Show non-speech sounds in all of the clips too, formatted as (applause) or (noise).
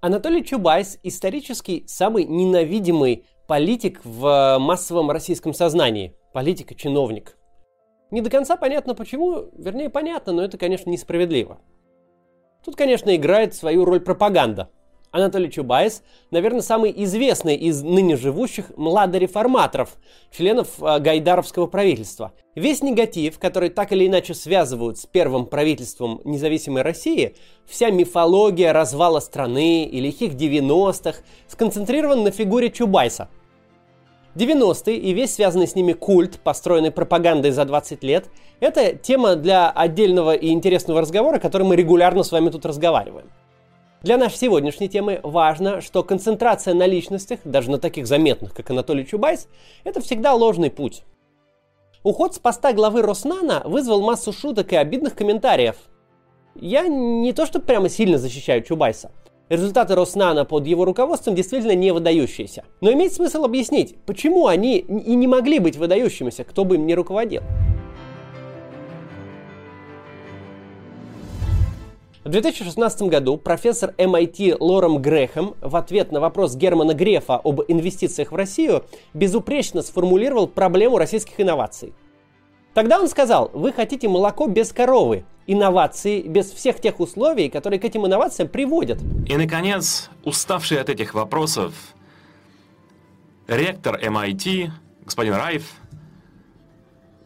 Анатолий Чубайс – исторически самый ненавидимый политик в массовом российском сознании. Политик и чиновник. Не до конца понятно почему, вернее понятно, но это, конечно, несправедливо. Тут, конечно, играет свою роль пропаганда – Анатолий Чубайс, наверное, самый известный из ныне живущих младореформаторов, членов э, гайдаровского правительства. Весь негатив, который так или иначе связывают с первым правительством независимой России, вся мифология развала страны и лихих 90-х, сконцентрирован на фигуре Чубайса. 90-е и весь связанный с ними культ, построенный пропагандой за 20 лет, это тема для отдельного и интересного разговора, который мы регулярно с вами тут разговариваем. Для нашей сегодняшней темы важно, что концентрация на личностях, даже на таких заметных, как Анатолий Чубайс, это всегда ложный путь. Уход с поста главы Роснана вызвал массу шуток и обидных комментариев. Я не то что прямо сильно защищаю Чубайса. Результаты Роснана под его руководством действительно не выдающиеся. Но имеет смысл объяснить, почему они и не могли быть выдающимися, кто бы им ни руководил. В 2016 году профессор MIT Лорем Грэхэм в ответ на вопрос Германа Грефа об инвестициях в Россию безупречно сформулировал проблему российских инноваций. Тогда он сказал, вы хотите молоко без коровы, инновации без всех тех условий, которые к этим инновациям приводят. И, наконец, уставший от этих вопросов, ректор MIT, господин Райф,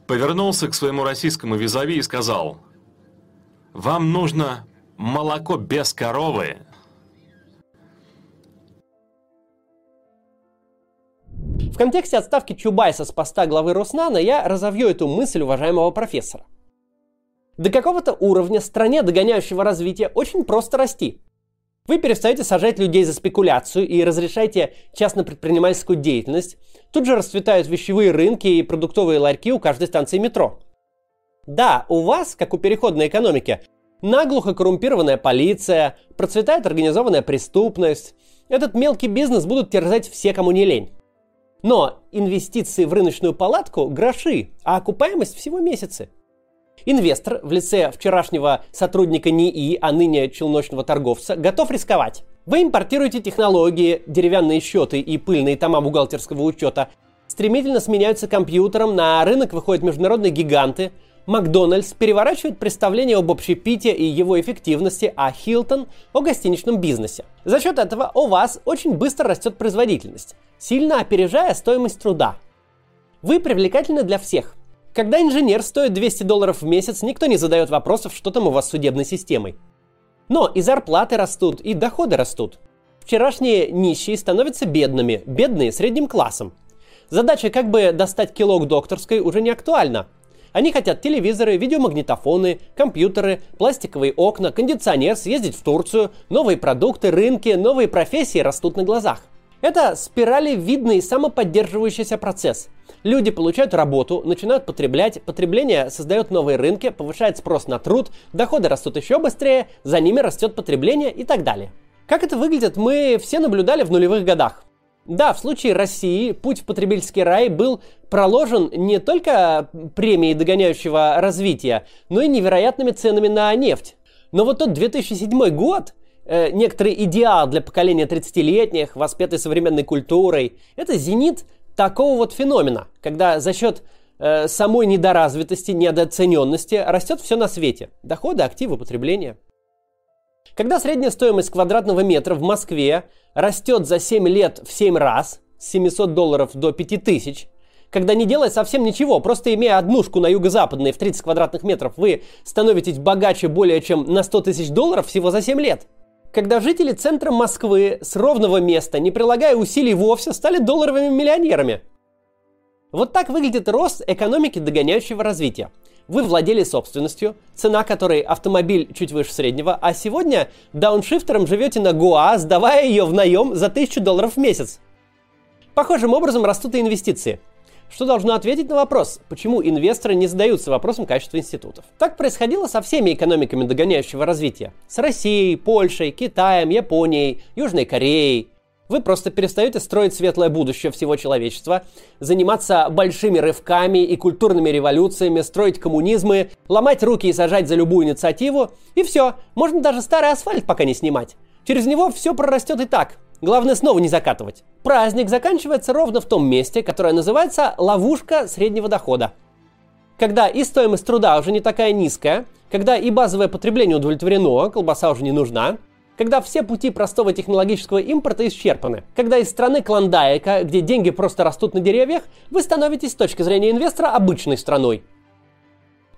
повернулся к своему российскому визави и сказал, вам нужно молоко без коровы. В контексте отставки Чубайса с поста главы Роснана я разовью эту мысль уважаемого профессора. До какого-то уровня стране догоняющего развития очень просто расти. Вы перестаете сажать людей за спекуляцию и разрешаете частно-предпринимательскую деятельность. Тут же расцветают вещевые рынки и продуктовые ларьки у каждой станции метро. Да, у вас, как у переходной экономики, наглухо коррумпированная полиция, процветает организованная преступность. Этот мелкий бизнес будут терзать все, кому не лень. Но инвестиции в рыночную палатку – гроши, а окупаемость всего месяцы. Инвестор в лице вчерашнего сотрудника НИИ, а ныне челночного торговца, готов рисковать. Вы импортируете технологии, деревянные счеты и пыльные тома бухгалтерского учета, стремительно сменяются компьютером, на рынок выходят международные гиганты – Макдональдс переворачивает представление об общепите и его эффективности, а Хилтон – о гостиничном бизнесе. За счет этого у вас очень быстро растет производительность, сильно опережая стоимость труда. Вы привлекательны для всех. Когда инженер стоит 200 долларов в месяц, никто не задает вопросов, что там у вас с судебной системой. Но и зарплаты растут, и доходы растут. Вчерашние нищие становятся бедными, бедные – средним классом. Задача как бы достать кило к докторской уже не актуальна – они хотят телевизоры, видеомагнитофоны, компьютеры, пластиковые окна, кондиционер, съездить в Турцию, новые продукты, рынки, новые профессии растут на глазах. Это спиралевидный самоподдерживающийся процесс. Люди получают работу, начинают потреблять, потребление создает новые рынки, повышает спрос на труд, доходы растут еще быстрее, за ними растет потребление и так далее. Как это выглядит, мы все наблюдали в нулевых годах. Да, в случае России путь в потребительский рай был проложен не только премией догоняющего развития, но и невероятными ценами на нефть. Но вот тот 2007 год, э, некоторый идеал для поколения 30-летних, воспетый современной культурой, это зенит такого вот феномена, когда за счет э, самой недоразвитости, недооцененности растет все на свете. Доходы, активы, потребление. Когда средняя стоимость квадратного метра в Москве растет за 7 лет в 7 раз, с 700 долларов до 5000, когда не делая совсем ничего, просто имея однушку на юго-западной в 30 квадратных метров, вы становитесь богаче более чем на 100 тысяч долларов всего за 7 лет. Когда жители центра Москвы с ровного места, не прилагая усилий вовсе, стали долларовыми миллионерами. Вот так выглядит рост экономики догоняющего развития. Вы владели собственностью, цена которой автомобиль чуть выше среднего, а сегодня дауншифтером живете на Гоа, сдавая ее в наем за 1000 долларов в месяц. Похожим образом растут и инвестиции. Что должно ответить на вопрос, почему инвесторы не задаются вопросом качества институтов. Так происходило со всеми экономиками догоняющего развития. С Россией, Польшей, Китаем, Японией, Южной Кореей, вы просто перестаете строить светлое будущее всего человечества, заниматься большими рывками и культурными революциями, строить коммунизмы, ломать руки и сажать за любую инициативу, и все, можно даже старый асфальт пока не снимать. Через него все прорастет и так. Главное снова не закатывать. Праздник заканчивается ровно в том месте, которое называется ловушка среднего дохода. Когда и стоимость труда уже не такая низкая, когда и базовое потребление удовлетворено, колбаса уже не нужна, когда все пути простого технологического импорта исчерпаны, когда из страны Клондайка, где деньги просто растут на деревьях, вы становитесь с точки зрения инвестора обычной страной.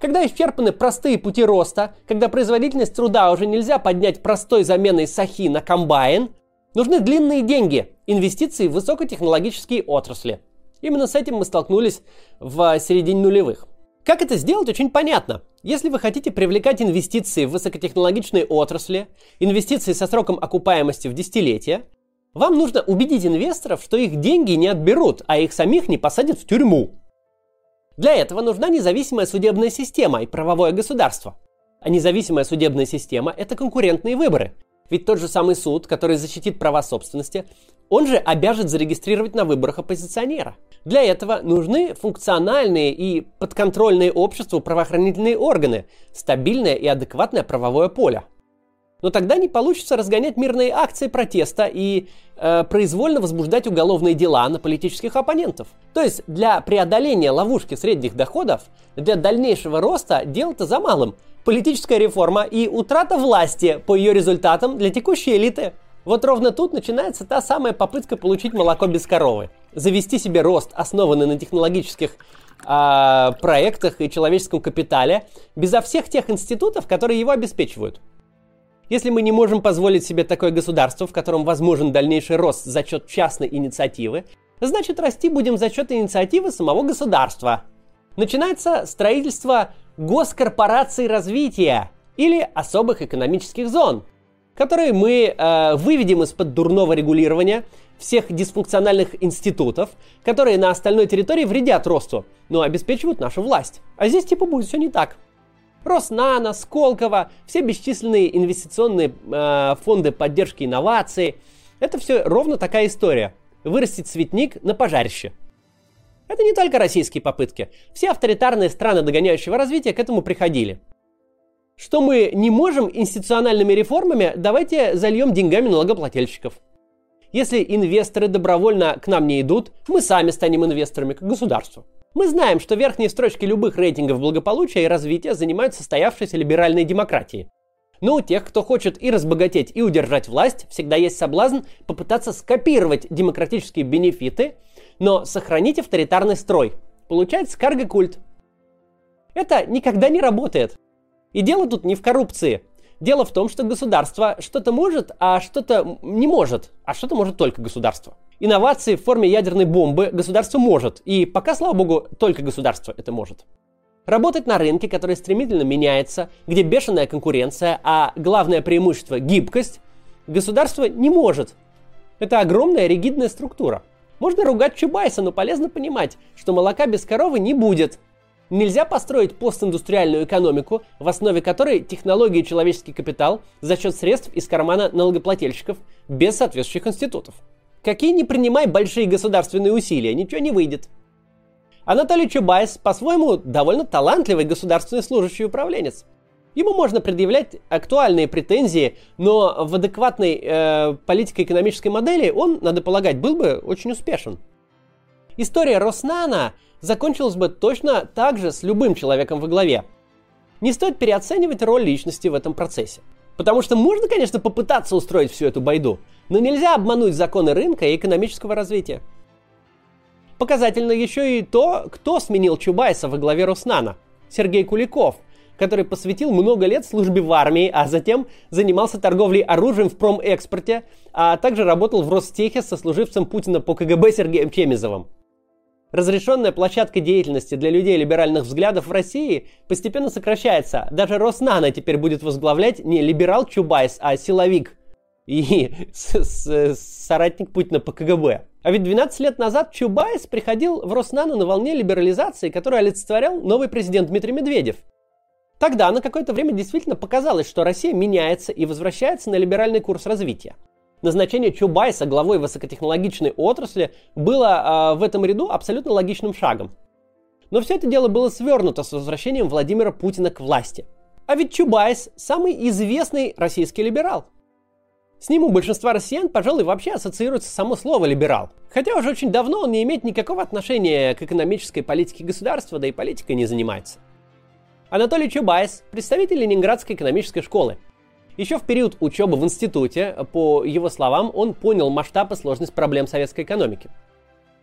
Когда исчерпаны простые пути роста, когда производительность труда уже нельзя поднять простой заменой сахи на комбайн, нужны длинные деньги, инвестиции в высокотехнологические отрасли. Именно с этим мы столкнулись в середине нулевых. Как это сделать, очень понятно. Если вы хотите привлекать инвестиции в высокотехнологичные отрасли, инвестиции со сроком окупаемости в десятилетия, вам нужно убедить инвесторов, что их деньги не отберут, а их самих не посадят в тюрьму. Для этого нужна независимая судебная система и правовое государство. А независимая судебная система – это конкурентные выборы. Ведь тот же самый суд, который защитит права собственности, он же обяжет зарегистрировать на выборах оппозиционера. Для этого нужны функциональные и подконтрольные обществу правоохранительные органы, стабильное и адекватное правовое поле. Но тогда не получится разгонять мирные акции протеста и э, произвольно возбуждать уголовные дела на политических оппонентов. То есть для преодоления ловушки средних доходов, для дальнейшего роста дело-то за малым. Политическая реформа и утрата власти по ее результатам для текущей элиты – вот ровно тут начинается та самая попытка получить молоко без коровы. Завести себе рост, основанный на технологических э, проектах и человеческом капитале, безо всех тех институтов, которые его обеспечивают. Если мы не можем позволить себе такое государство, в котором возможен дальнейший рост за счет частной инициативы, значит расти будем за счет инициативы самого государства. Начинается строительство госкорпораций развития или особых экономических зон – которые мы э, выведем из-под дурного регулирования всех дисфункциональных институтов, которые на остальной территории вредят росту, но обеспечивают нашу власть. А здесь типа будет все не так. Роснано, Сколково, все бесчисленные инвестиционные э, фонды поддержки инноваций. Это все ровно такая история. Вырастить цветник на пожарище. Это не только российские попытки. Все авторитарные страны догоняющего развития к этому приходили что мы не можем институциональными реформами, давайте зальем деньгами налогоплательщиков. Если инвесторы добровольно к нам не идут, мы сами станем инвесторами, как государство. Мы знаем, что верхние строчки любых рейтингов благополучия и развития занимают состоявшиеся либеральные демократии. Но у тех, кто хочет и разбогатеть, и удержать власть, всегда есть соблазн попытаться скопировать демократические бенефиты, но сохранить авторитарный строй. Получается карго-культ. Это никогда не работает. И дело тут не в коррупции. Дело в том, что государство что-то может, а что-то не может, а что-то может только государство. Инновации в форме ядерной бомбы государство может, и пока, слава богу, только государство это может. Работать на рынке, который стремительно меняется, где бешеная конкуренция, а главное преимущество – гибкость, государство не может. Это огромная ригидная структура. Можно ругать Чубайса, но полезно понимать, что молока без коровы не будет, Нельзя построить постиндустриальную экономику, в основе которой технологии и человеческий капитал за счет средств из кармана налогоплательщиков без соответствующих институтов. Какие не принимай большие государственные усилия, ничего не выйдет. Анатолий Чубайс, по-своему, довольно талантливый государственный служащий управленец. Ему можно предъявлять актуальные претензии, но в адекватной э, политико-экономической модели он, надо полагать, был бы очень успешен. История Роснана закончилась бы точно так же с любым человеком во главе. Не стоит переоценивать роль личности в этом процессе. Потому что можно, конечно, попытаться устроить всю эту байду, но нельзя обмануть законы рынка и экономического развития. Показательно еще и то, кто сменил Чубайса во главе Роснана. Сергей Куликов, который посвятил много лет службе в армии, а затем занимался торговлей оружием в промэкспорте, а также работал в Ростехе со сослуживцем Путина по КГБ Сергеем Чемезовым. Разрешенная площадка деятельности для людей либеральных взглядов в России постепенно сокращается. Даже Роснано теперь будет возглавлять не либерал Чубайс, а силовик и (laughs) с, с, соратник Путина по КГБ. А ведь 12 лет назад Чубайс приходил в Роснано на волне либерализации, которую олицетворял новый президент Дмитрий Медведев. Тогда на какое-то время действительно показалось, что Россия меняется и возвращается на либеральный курс развития. Назначение Чубайса главой высокотехнологичной отрасли было э, в этом ряду абсолютно логичным шагом. Но все это дело было свернуто с возвращением Владимира Путина к власти. А ведь Чубайс – самый известный российский либерал. С ним у большинства россиян, пожалуй, вообще ассоциируется само слово «либерал». Хотя уже очень давно он не имеет никакого отношения к экономической политике государства, да и политикой не занимается. Анатолий Чубайс – представитель Ленинградской экономической школы. Еще в период учебы в институте, по его словам, он понял масштаб и сложность проблем советской экономики.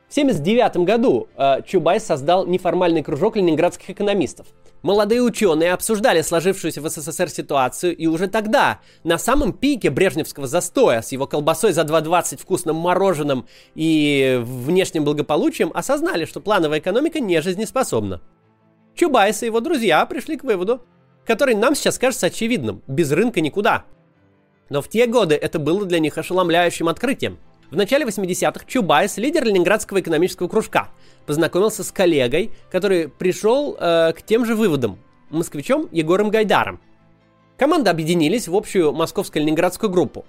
В 1979 году э, Чубайс создал неформальный кружок ленинградских экономистов. Молодые ученые обсуждали сложившуюся в СССР ситуацию, и уже тогда, на самом пике брежневского застоя, с его колбасой за 2,20, вкусным мороженым и внешним благополучием, осознали, что плановая экономика не жизнеспособна. Чубайс и его друзья пришли к выводу, который нам сейчас кажется очевидным – без рынка никуда. Но в те годы это было для них ошеломляющим открытием – в начале 80-х Чубайс, лидер Ленинградского экономического кружка, познакомился с коллегой, который пришел э, к тем же выводам, москвичом Егором Гайдаром. Команды объединились в общую московско-ленинградскую группу.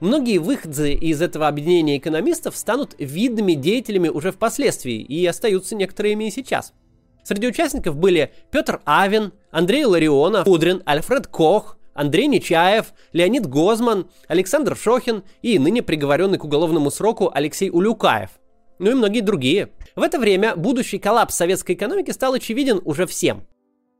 Многие выходцы из этого объединения экономистов станут видными деятелями уже впоследствии и остаются некоторыми и сейчас. Среди участников были Петр Авен, Андрей Ларионов, Кудрин, Альфред Кох, Андрей Нечаев, Леонид Гозман, Александр Шохин и ныне приговоренный к уголовному сроку Алексей Улюкаев. Ну и многие другие. В это время будущий коллапс советской экономики стал очевиден уже всем.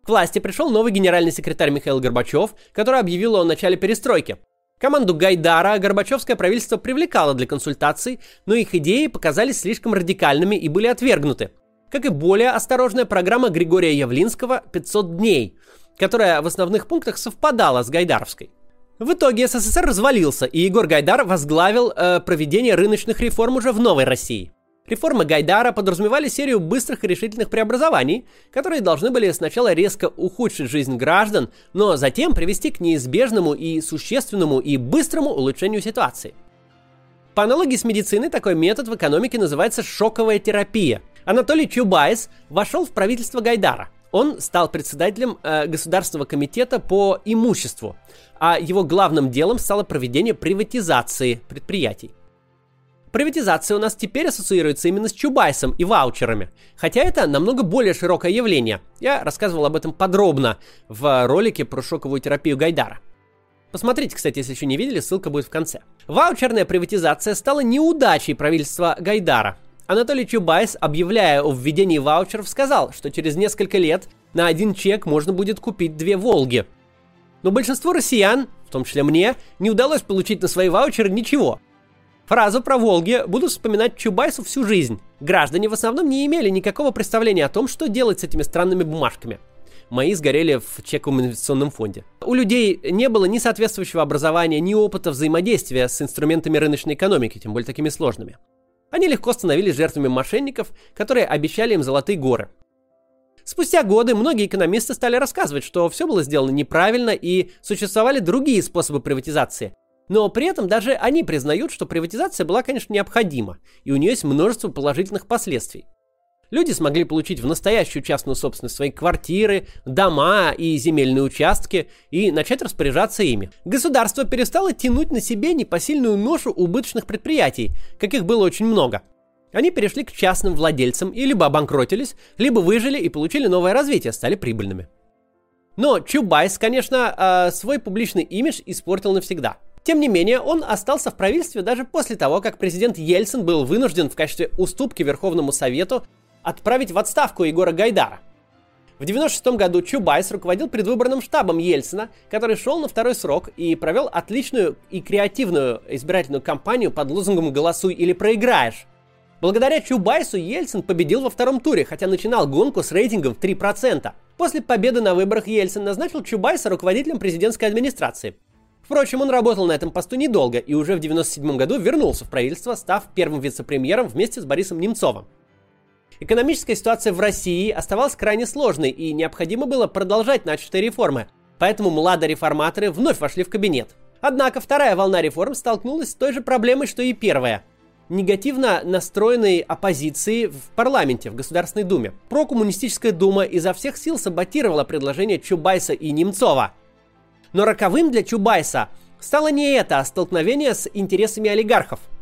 К власти пришел новый генеральный секретарь Михаил Горбачев, который объявил о начале перестройки. Команду Гайдара Горбачевское правительство привлекало для консультаций, но их идеи показались слишком радикальными и были отвергнуты. Как и более осторожная программа Григория Явлинского «500 дней», которая в основных пунктах совпадала с Гайдаровской. В итоге СССР развалился, и Егор Гайдар возглавил э, проведение рыночных реформ уже в новой России. Реформы Гайдара подразумевали серию быстрых и решительных преобразований, которые должны были сначала резко ухудшить жизнь граждан, но затем привести к неизбежному и существенному и быстрому улучшению ситуации. По аналогии с медициной такой метод в экономике называется шоковая терапия. Анатолий Чубайс вошел в правительство Гайдара – он стал председателем э, Государственного комитета по имуществу, а его главным делом стало проведение приватизации предприятий. Приватизация у нас теперь ассоциируется именно с Чубайсом и ваучерами, хотя это намного более широкое явление. Я рассказывал об этом подробно в ролике про шоковую терапию Гайдара. Посмотрите, кстати, если еще не видели, ссылка будет в конце. Ваучерная приватизация стала неудачей правительства Гайдара, Анатолий Чубайс, объявляя о введении ваучеров, сказал, что через несколько лет на один чек можно будет купить две «Волги». Но большинству россиян, в том числе мне, не удалось получить на свои ваучеры ничего. Фразу про «Волги» буду вспоминать Чубайсу всю жизнь. Граждане в основном не имели никакого представления о том, что делать с этими странными бумажками. Мои сгорели в чековом инвестиционном фонде. У людей не было ни соответствующего образования, ни опыта взаимодействия с инструментами рыночной экономики, тем более такими сложными. Они легко становились жертвами мошенников, которые обещали им золотые горы. Спустя годы многие экономисты стали рассказывать, что все было сделано неправильно и существовали другие способы приватизации. Но при этом даже они признают, что приватизация была, конечно, необходима, и у нее есть множество положительных последствий. Люди смогли получить в настоящую частную собственность свои квартиры, дома и земельные участки и начать распоряжаться ими. Государство перестало тянуть на себе непосильную ношу убыточных предприятий, каких было очень много. Они перешли к частным владельцам и либо обанкротились, либо выжили и получили новое развитие, стали прибыльными. Но Чубайс, конечно, а, свой публичный имидж испортил навсегда. Тем не менее, он остался в правительстве даже после того, как президент Ельцин был вынужден в качестве уступки Верховному Совету отправить в отставку Егора Гайдара. В 1996 году Чубайс руководил предвыборным штабом Ельцина, который шел на второй срок и провел отличную и креативную избирательную кампанию под лозунгом «Голосуй или проиграешь». Благодаря Чубайсу Ельцин победил во втором туре, хотя начинал гонку с рейтингом в 3%. После победы на выборах Ельцин назначил Чубайса руководителем президентской администрации. Впрочем, он работал на этом посту недолго и уже в 1997 году вернулся в правительство, став первым вице-премьером вместе с Борисом Немцовым. Экономическая ситуация в России оставалась крайне сложной, и необходимо было продолжать начатые реформы. Поэтому младые реформаторы вновь вошли в кабинет. Однако вторая волна реформ столкнулась с той же проблемой, что и первая негативно настроенной оппозиции в парламенте, в Государственной Думе. Прокоммунистическая дума изо всех сил саботировала предложение Чубайса и Немцова. Но роковым для Чубайса стало не это, а столкновение с интересами олигархов –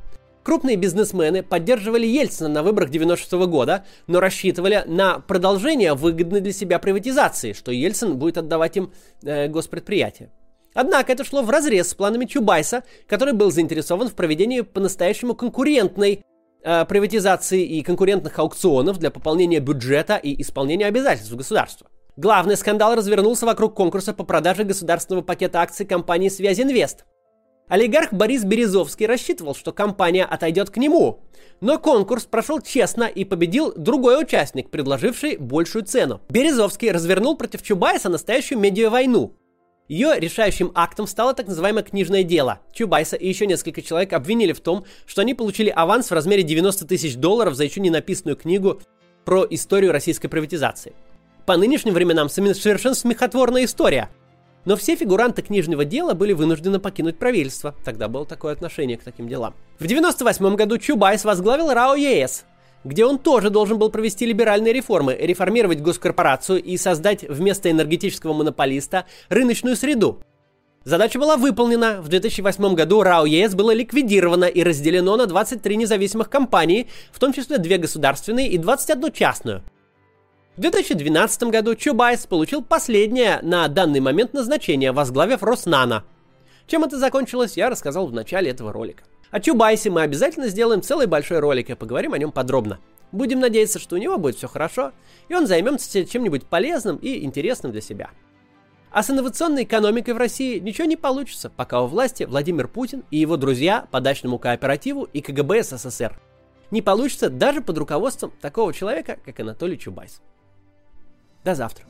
Крупные бизнесмены поддерживали Ельцина на выборах 96 года, но рассчитывали на продолжение выгодной для себя приватизации, что Ельцин будет отдавать им э, госпредприятия. Однако это шло в разрез с планами Чубайса, который был заинтересован в проведении по-настоящему конкурентной э, приватизации и конкурентных аукционов для пополнения бюджета и исполнения обязательств государства. Главный скандал развернулся вокруг конкурса по продаже государственного пакета акций компании «Связь Инвест». Олигарх Борис Березовский рассчитывал, что компания отойдет к нему. Но конкурс прошел честно и победил другой участник, предложивший большую цену. Березовский развернул против Чубайса настоящую медиавойну. Ее решающим актом стало так называемое книжное дело. Чубайса и еще несколько человек обвинили в том, что они получили аванс в размере 90 тысяч долларов за еще не написанную книгу про историю российской приватизации. По нынешним временам совершенно смехотворная история – но все фигуранты книжного дела были вынуждены покинуть правительство. Тогда было такое отношение к таким делам. В 1998 году Чубайс возглавил РАО ЕС, где он тоже должен был провести либеральные реформы, реформировать госкорпорацию и создать вместо энергетического монополиста рыночную среду. Задача была выполнена. В 2008 году РАО ЕС было ликвидировано и разделено на 23 независимых компании, в том числе две государственные и 21 частную – в 2012 году Чубайс получил последнее на данный момент назначение, возглавив Роснано. Чем это закончилось, я рассказал в начале этого ролика. О Чубайсе мы обязательно сделаем целый большой ролик и поговорим о нем подробно. Будем надеяться, что у него будет все хорошо, и он займется чем-нибудь полезным и интересным для себя. А с инновационной экономикой в России ничего не получится, пока у власти Владимир Путин и его друзья по дачному кооперативу и КГБ СССР. Не получится даже под руководством такого человека, как Анатолий Чубайс. 10 after.